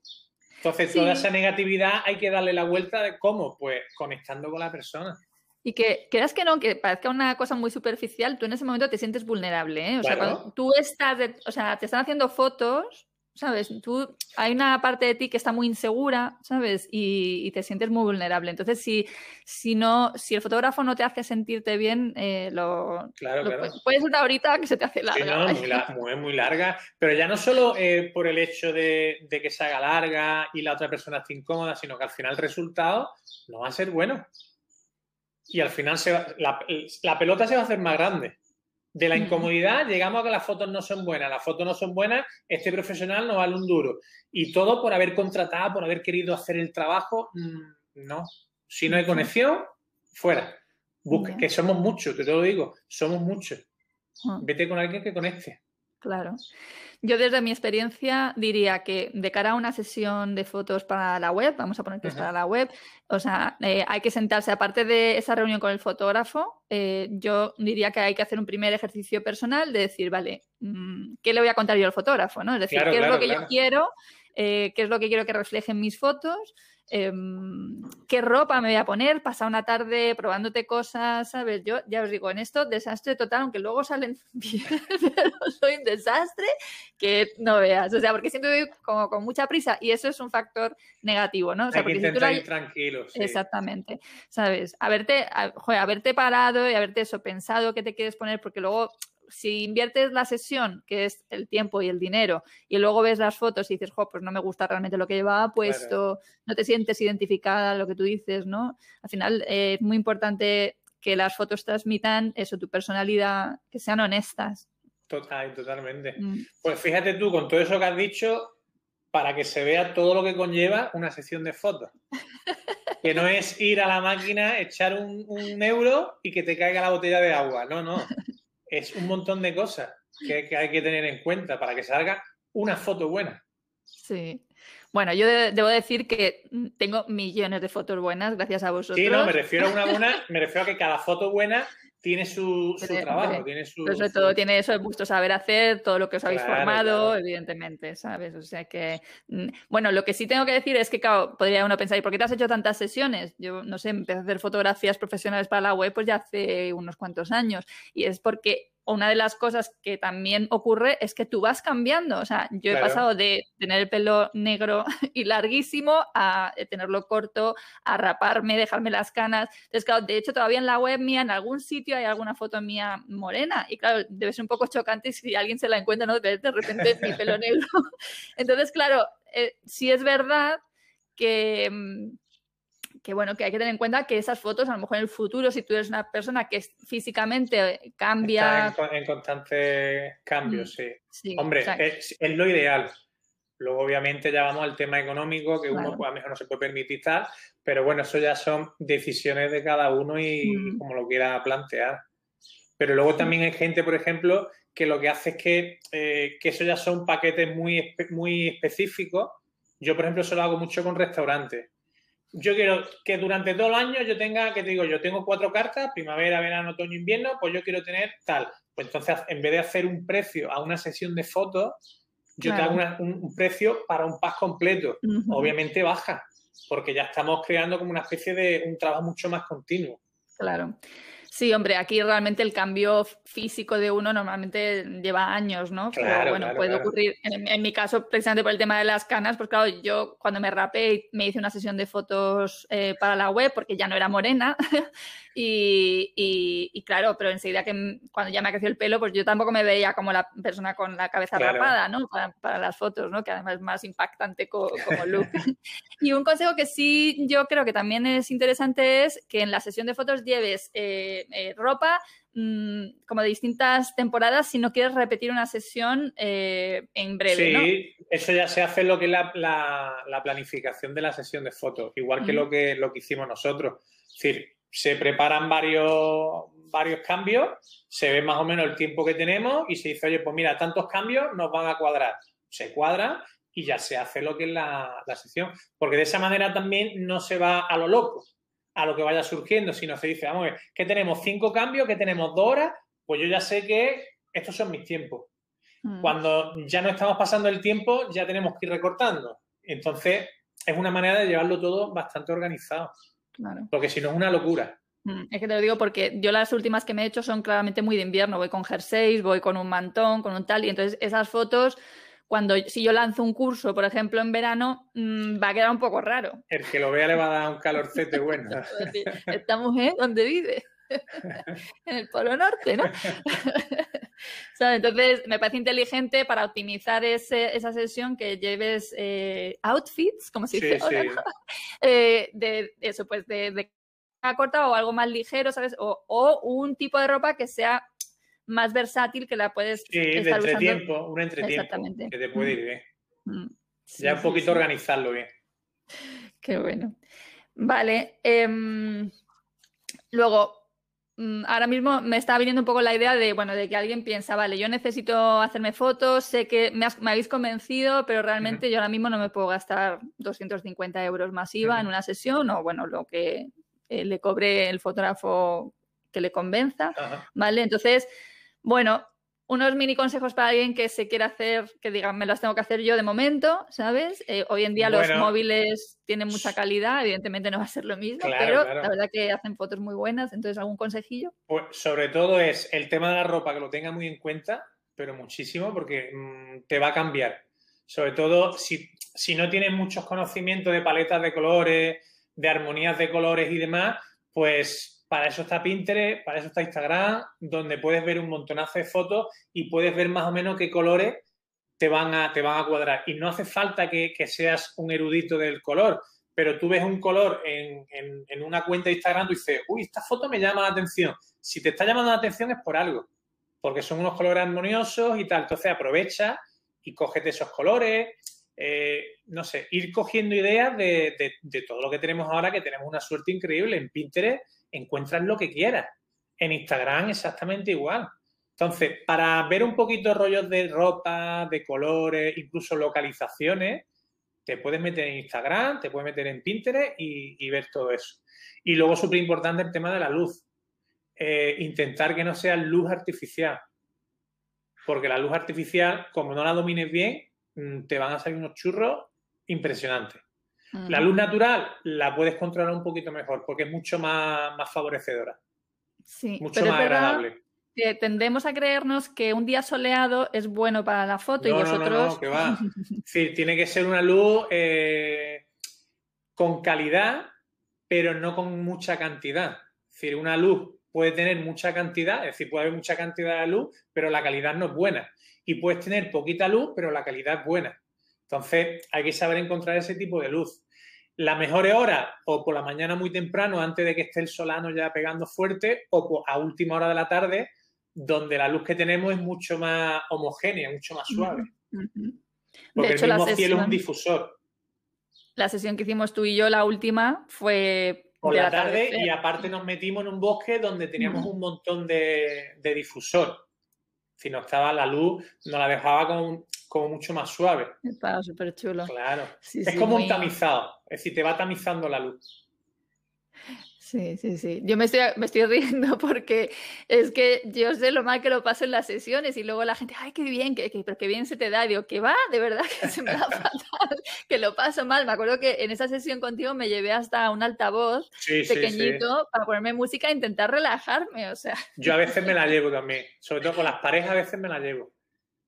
Entonces, toda esa negatividad hay que darle la vuelta de cómo, pues conectando con la persona.
Y que creas que no, que parezca una cosa muy superficial, tú en ese momento te sientes vulnerable, ¿eh? O sea, cuando tú estás, o sea, te están haciendo fotos ¿sabes? Tú, hay una parte de ti que está muy insegura, ¿sabes? Y, te sientes muy vulnerable. Entonces, si, si no, si el fotógrafo no te hace sentirte bien, eh, lo,
claro,
Puede, ser una horita que se te hace larga.
Sí, no, muy, muy, larga. Pero ya no solo eh, por el hecho de, que se haga larga y la otra persona esté incómoda, sino que al final el resultado no va a ser bueno. Y al final se la, la pelota se va a hacer más grande. De la incomodidad llegamos a que las fotos no son buenas. Las fotos no son buenas, este profesional no vale un duro. Y todo por haber contratado, por haber querido hacer el trabajo. Mm, no. Si no hay conexión, fuera. Busca, que somos muchos, te lo digo, somos muchos. Ah. Vete con alguien que conecte.
Claro. Yo desde mi experiencia diría que de cara a una sesión de fotos para la web, vamos a poner que es para la web, o sea, eh, hay que sentarse, aparte de esa reunión con el fotógrafo, eh, yo diría que hay que hacer un primer ejercicio personal de decir, vale, mm, ¿qué le voy a contar yo al fotógrafo? ¿no? Es decir, ¿qué es lo que yo quiero? Eh, ¿Qué es lo que quiero que reflejen mis fotos? Em, qué ropa me voy a poner, pasar una tarde probándote cosas, ¿sabes? Yo ya os digo, en esto desastre total, aunque luego salen (laughs) bien, pero soy un desastre que no veas, o sea, porque siempre voy como con mucha prisa y eso es un factor negativo, ¿no? O sea,
Hay que intentar ir tranquilo.
Exactamente, ¿sabes? Haberte, joder, haberte parado y haberte eso pensado qué te quieres poner, porque luego si inviertes la sesión, que es el tiempo y el dinero, y luego ves las fotos y dices, jo, pues no me gusta realmente lo que llevaba puesto, no te sientes identificada lo que tú dices, ¿no? Al final eh, es muy importante que las fotos transmitan eso, tu personalidad, que sean honestas.
Total, totalmente. Mm. Pues fíjate tú, con todo eso que has dicho, para que se vea todo lo que conlleva una sesión de fotos. (laughs) que no es ir a la máquina, echar un, un euro y que te caiga la botella de agua. No, no es un montón de cosas que, hay que tener en cuenta para que salga una foto buena.
Sí. Bueno, yo debo decir que tengo millones de fotos buenas gracias a vosotros.
Sí, no, me refiero a una buena, (laughs) me refiero a que cada foto buena tiene su, trabajo, tiene su...
sobre todo tiene eso de gusto saber hacer, todo lo que os habéis formado, evidentemente, ¿sabes? O sea que, mm, bueno, lo que sí tengo que decir es que, claro, podría uno pensar, ¿y por qué te has hecho tantas sesiones? Yo, no sé, empecé a hacer fotografías profesionales para la web pues ya hace unos cuantos años y es porque una de las cosas que también ocurre es que tú vas cambiando. O sea, yo he pasado de tener el pelo negro (laughs) y larguísimo a tenerlo corto, a raparme, dejarme las canas. Entonces, claro, de hecho, todavía en la web mía, en algún sitio hay alguna foto mía morena. Y claro, debe ser un poco chocante si alguien se la encuentra, ¿no? De, de repente mi pelo (laughs) negro. (laughs) Entonces, claro, eh, si es verdad que mm, que bueno, que hay que tener en cuenta que esas fotos, a lo mejor en el futuro, si tú eres una persona que físicamente cambia.
Está en, constantes cambios, mm, sí. Hombre, es, lo ideal. Luego, obviamente, ya vamos al tema económico, que uno pues, a lo mejor no se puede permitir tal, pero bueno, eso ya son decisiones de cada uno y, mm. como lo quiera plantear. Pero luego también hay gente, por ejemplo, que lo que hace es que, eh, que eso ya son paquetes muy, muy específicos. Yo, por ejemplo, eso lo hago mucho con restaurantes yo quiero que durante todo el año yo tenga, que te digo, yo tengo cuatro cartas, primavera, verano, otoño, invierno, pues yo quiero tener tal. Pues entonces, en vez de hacer un precio a una sesión de fotos, yo te hago un, precio para un pack completo. Obviamente baja, porque ya estamos creando como una especie de un trabajo mucho más continuo.
Claro. Sí, hombre, aquí realmente el cambio físico de uno normalmente lleva años, ¿no? Pero bueno, puede ocurrir. En, mi caso, precisamente por el tema de las canas, pues claro, yo cuando me rapé me hice una sesión de fotos eh, para la web porque ya no era morena. (laughs) y, claro, pero enseguida que cuando ya me creció el pelo, pues yo tampoco me veía como la persona con la cabeza rapada, ¿no? Para, las fotos, ¿no? Que además es más impactante como look. (laughs) y un consejo que sí yo creo que también es interesante es que en la sesión de fotos lleves eh, eh, ropa mm, como de distintas temporadas si no quieres repetir una sesión eh, en breve.
Sí, eso ya se hace lo que es la, planificación de la sesión de fotos, igual que, lo que lo que hicimos nosotros. Es decir, se preparan varios, varios cambios, se ve más o menos el tiempo que tenemos y se dice, oye, pues mira, tantos cambios nos van a cuadrar. Se cuadra y ya se hace lo que es la, la sesión. Porque de esa manera también no se va a lo loco a lo que vaya surgiendo, sino se dice, vamos a ver, que tenemos cinco cambios, que tenemos dos horas, pues yo ya sé que estos son mis tiempos. Mm. Cuando ya no estamos pasando el tiempo, ya tenemos que ir recortando. Entonces, es una manera de llevarlo todo bastante organizado. Claro. Porque si no es una locura.
Mm, es que te lo digo porque yo las últimas que me he hecho son claramente muy de invierno. Voy con jerseys, voy con un mantón, con un tal, y entonces esas fotos cuando si yo lanzo un curso, por ejemplo, en verano, mm, va a quedar un poco raro.
El que lo vea le va a dar un calorcete bueno.
Esta mujer, ¿dónde vive? (laughs) en el Polo Norte, ¿no? (laughs) Entonces, me parece inteligente para optimizar esa sesión que lleves eh, outfits, como se dice ahora, (laughs) eh, de, eso, pues de, de corta o algo más ligero, ¿sabes? o, un tipo de ropa que sea más versátil que la puedes
sí, de entretiempo, un entretiempo que te puede ir bien. Mm. ya un poquito organizarlo bien.
Qué bueno. Vale. Em, luego, mm, ahora mismo me está viniendo un poco la idea de, bueno, de que alguien piensa, vale, yo necesito hacerme fotos, sé que me, habéis convencido, pero realmente yo ahora mismo no me puedo gastar 250 euros masiva en una sesión o, bueno, lo que eh, le cobre el fotógrafo que le convenza, ¿vale? Entonces, bueno, unos mini consejos para alguien que se quiera hacer, que digan, me las tengo que hacer yo de momento, ¿sabes? Eh, hoy en día los móviles tienen mucha calidad, evidentemente no va a ser lo mismo, pero la verdad que hacen fotos muy buenas, entonces algún consejillo.
Pues sobre todo es el tema de la ropa, que lo tenga muy en cuenta, pero muchísimo, porque mm, te va a cambiar. Sobre todo si, si no tienes muchos conocimientos de paletas de colores, de armonías de colores y demás, pues para eso está Pinterest, para eso está Instagram, donde puedes ver un montonazo de fotos y puedes ver más o menos qué colores te van a, te van a cuadrar. Y no hace falta que, seas un erudito del color, pero tú ves un color en, una cuenta de Instagram y dices, uy, esta foto me llama la atención. Si te está llamando la atención es por algo, porque son unos colores armoniosos y tal. Entonces aprovecha y cógete esos colores. Eh, no sé, ir cogiendo ideas de, de todo lo que tenemos ahora, que tenemos una suerte increíble en Pinterest encuentras lo que quieras. En Instagram exactamente igual. Entonces, para ver un poquito rollos de ropa, de colores, incluso localizaciones, te puedes meter en Instagram, te puedes meter en Pinterest y, ver todo eso. Y luego, súper importante, el tema de la luz. Eh, intentar que no sea luz artificial. Porque la luz artificial, como no la domines bien, mm, te van a salir unos churros impresionantes. La luz natural la puedes controlar un poquito mejor porque es mucho más, más favorecedora.
Sí, mucho más agradable. Que tendemos a creernos que un día soleado es bueno para la foto y vosotros. No, no,
que va. (laughs) sí, tiene que ser una luz eh, con calidad, pero no con mucha cantidad. Es decir, una luz puede tener mucha cantidad, es decir, puede haber mucha cantidad de luz, pero la calidad no es buena. Y puedes tener poquita luz, pero la calidad es buena. Entonces, hay que saber encontrar ese tipo de luz. La mejor hora o por la mañana muy temprano, antes de que esté el solano ya pegando fuerte, o a última hora de la tarde, donde la luz que tenemos es mucho más homogénea, mucho más suave. Porque el mismo cielo es un difusor.
La sesión que hicimos tú y yo, la última, fue
por la, tarde y aparte nos metimos en un bosque donde teníamos un montón de, de, difusor. Si no estaba la luz, nos la dejaba con, como mucho más suave.
Estaba súper chulo.
Claro. es como un tamizado, es decir, te va tamizando la luz.
Sí, sí, sí. Yo me estoy, me estoy riendo (laughs) porque es que yo sé lo mal que lo paso en las sesiones y luego la gente, ay, qué bien, que, pero qué bien se te da. digo, que va, de verdad que se me da (laughs) fatal, que lo paso mal. Me acuerdo que en esa sesión contigo me llevé hasta un altavoz pequeñito para ponerme música e intentar relajarme, o sea.
Yo a veces me la (laughs) llevo también, sobre todo con las parejas a veces me la llevo,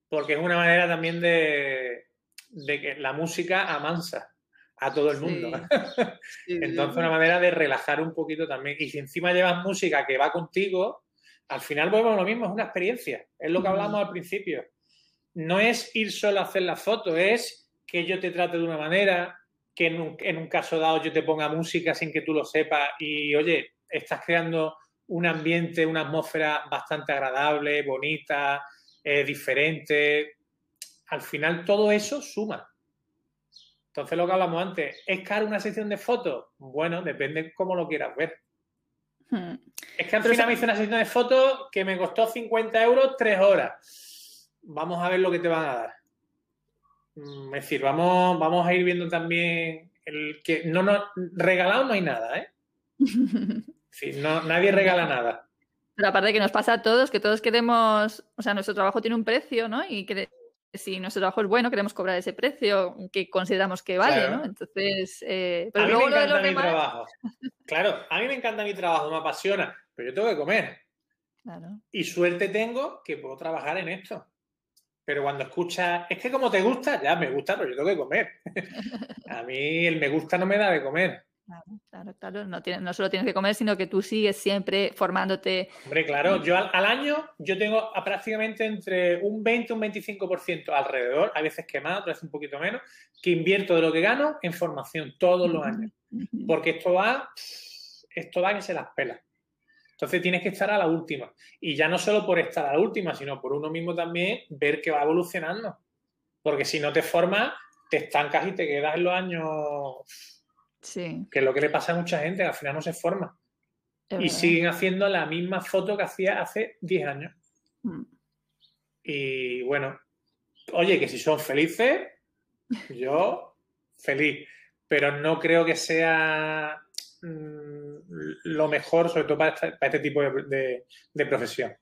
porque es una manera también de, de que la música amansa a todo el mundo. (laughs) Entonces, una manera de relajar un poquito también. Y si encima llevas música que va contigo, al final volvemos a lo mismo, es una experiencia. Es lo que hablamos al principio. No es ir solo a hacer la foto, es que yo te trate de una manera, que en un, en un caso dado yo te ponga música sin que tú lo sepas y, oye, estás creando un ambiente, una atmósfera bastante agradable, bonita, eh, diferente. Al final todo eso suma. Entonces, lo que hablamos antes, ¿es caro una sesión de fotos? Bueno, depende cómo lo quieras ver. Hmm. Es que al final me hice una sesión de fotos que me costó 50 euros tres horas. Vamos a ver lo que te van a dar. Mm, es decir, vamos, vamos a ir viendo también el que no nos regalado no hay nada, ¿eh? (laughs) Sí, no, nadie regala nada.
Pero aparte que nos pasa a todos, que todos queremos, o sea, nuestro trabajo tiene un precio, ¿no? Y que si nuestro trabajo es bueno, queremos cobrar ese precio que consideramos que vale, ¿no? Entonces,
eh, pero a mí me encanta mi trabajo. Claro, a mí me encanta mi trabajo, me apasiona, pero yo tengo que comer. Claro. Y suerte tengo que puedo trabajar en esto. Pero cuando escuchas, es que como te gusta, ya me gusta, pero yo tengo que comer. (laughs) a mí el me gusta no me da de comer.
Claro, claro, claro. No, tiene, no solo tienes que comer, sino que tú sigues siempre formándote.
Hombre, claro, yo al, año yo tengo prácticamente entre un 20 y un 25% alrededor, a veces que más, veces un poquito menos, que invierto de lo que gano en formación todos los años. Porque esto va, esto va que se las pela. Entonces tienes que estar a la última. Y ya no solo por estar a la última, sino por uno mismo también ver que va evolucionando. Porque si no te formas, te estancas y te quedas en los años que es lo que le pasa a mucha gente, al final no se forma. y siguen haciendo la misma foto que hacía hace 10 años. Mm. Y bueno, oye, que si son felices, yo feliz. Pero no creo que sea mm, lo mejor, sobre todo para este, tipo de, profesión.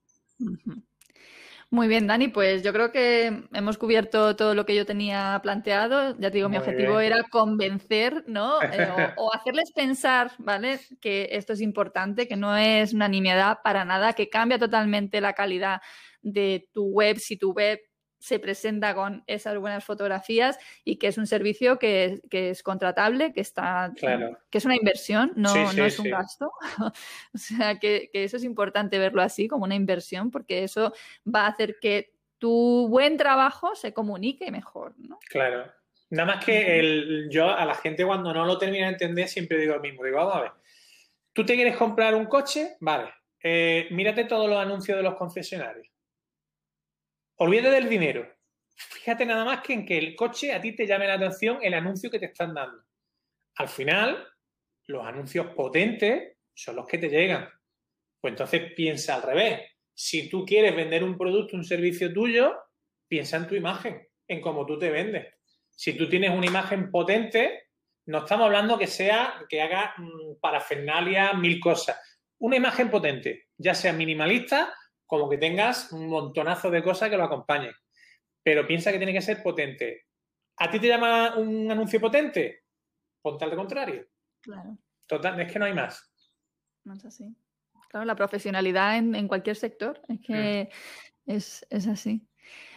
Muy bien, Dani, pues yo creo que hemos cubierto todo lo que yo tenía planteado. Ya te digo, mi objetivo era convencer, ¿no? (laughs) Eh, o, hacerles pensar, ¿vale? Que esto es importante, que no es una nimiedad para nada, que cambia totalmente la calidad de tu web si tu web se presenta con esas buenas fotografías y que es un servicio que, es contratable, que está que es una inversión, no, no es un gasto. (laughs) o sea que, eso es importante verlo así, como una inversión, porque eso va a hacer que tu buen trabajo se comunique mejor, ¿no?
Claro. Nada más que el, yo a la gente cuando no lo termina de entender siempre digo lo mismo. Digo, vamos a ver. ¿Tú te quieres comprar un coche? Vale. Eh, mírate todos los anuncios de los concesionarios Olvídate del dinero. Fíjate nada más que en que el coche a ti te llame la atención el anuncio que te están dando. Al final, los anuncios potentes son los que te llegan. Pues entonces piensa al revés. Si tú quieres vender un producto, un servicio tuyo, piensa en tu imagen, en cómo tú te vendes. Si tú tienes una imagen potente, no estamos hablando que sea, que haga mm, parafernalia, mil cosas. Una imagen potente, ya sea minimalista como que tengas un montonazo de cosas que lo acompañen. Pero piensa que tiene que ser potente. ¿A ti te llama un anuncio potente? Ponte al contrario. Claro. Total, es que no hay más.
No es así. Claro, la profesionalidad en, cualquier sector es que mm. es, es así.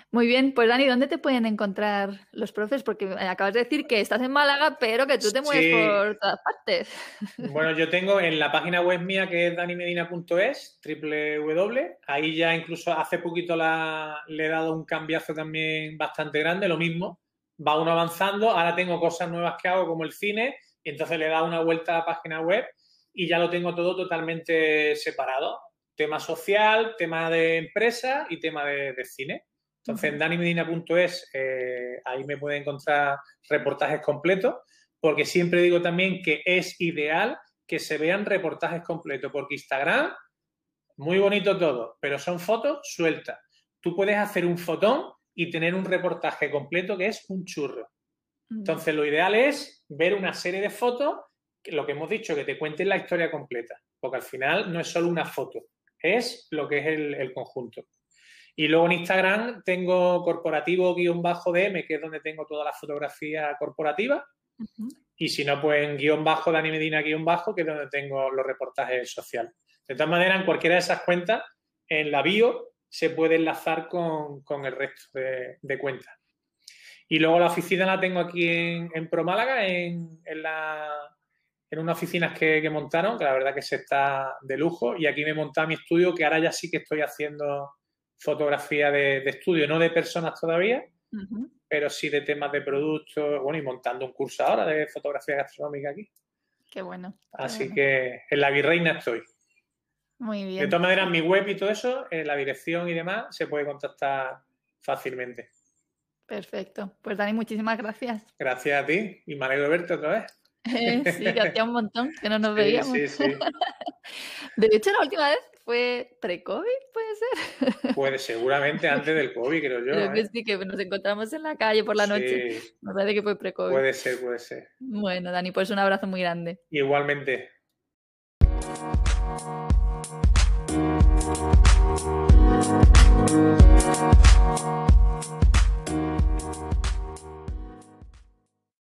Muy bien, pues Dani, ¿dónde te pueden encontrar los profes? Porque acabas de decir que estás en Málaga, pero que tú te mueves por todas partes. (laughs)
Bueno, yo tengo en la página web mía que es danimedina.es, triple W, ahí ya incluso hace poquito la, le he dado un cambiazo también bastante grande, lo mismo, va uno avanzando, ahora tengo cosas nuevas que hago como el cine, y entonces le he dado una vuelta a la página web y ya lo tengo todo totalmente separado. Tema social, tema de empresa y tema de cine. Entonces, en danimedina.es, eh, ahí me puede encontrar reportajes completos, porque siempre digo también que es ideal que se vean reportajes completos, porque Instagram, muy bonito todo, pero son fotos sueltas. Tú puedes hacer un fotón y tener un reportaje completo que es un churro. Entonces, lo ideal es ver una serie de fotos lo que hemos dicho, que te cuenten la historia completa, porque al final no es solo una foto, es lo que es el, conjunto. Y luego en Instagram tengo corporativo-dm, que es donde tengo toda la fotografía corporativa. Y si no, pues en guion bajo, Dani Medina guion bajo, que es donde tengo los reportajes sociales. De todas maneras, en cualquiera de esas cuentas, en la bio se puede enlazar con, el resto de, cuentas. Y luego la oficina la tengo aquí en, en Pro Málaga, en, la, en unas oficinas que, montaron, que la verdad que se está de lujo. Y aquí me he montado mi estudio, que ahora ya sí que estoy haciendo fotografía de, estudio, no de personas todavía, pero sí de temas de productos, bueno, y montando un curso ahora de fotografía gastronómica aquí.
Qué bueno.
Así que en la Virreina estoy.
Muy bien.
De todas maneras, mi web y todo eso, en la dirección y demás, se puede contactar fácilmente.
Perfecto. Pues Dani, muchísimas gracias.
Gracias a ti y me alegro de verte otra vez. (laughs)
sí, que hacía un montón que no nos (laughs) veíamos. Sí, sí. (laughs) De hecho, la última vez fue pre-COVID, puede ser. (laughs)
Puede, seguramente antes del COVID, creo yo.
Que ¿eh? sí, que nos encontramos en la calle por la noche. Me parece que fue pre-COVID.
Puede ser, puede ser.
Bueno, Dani, pues un abrazo muy grande.
Igualmente.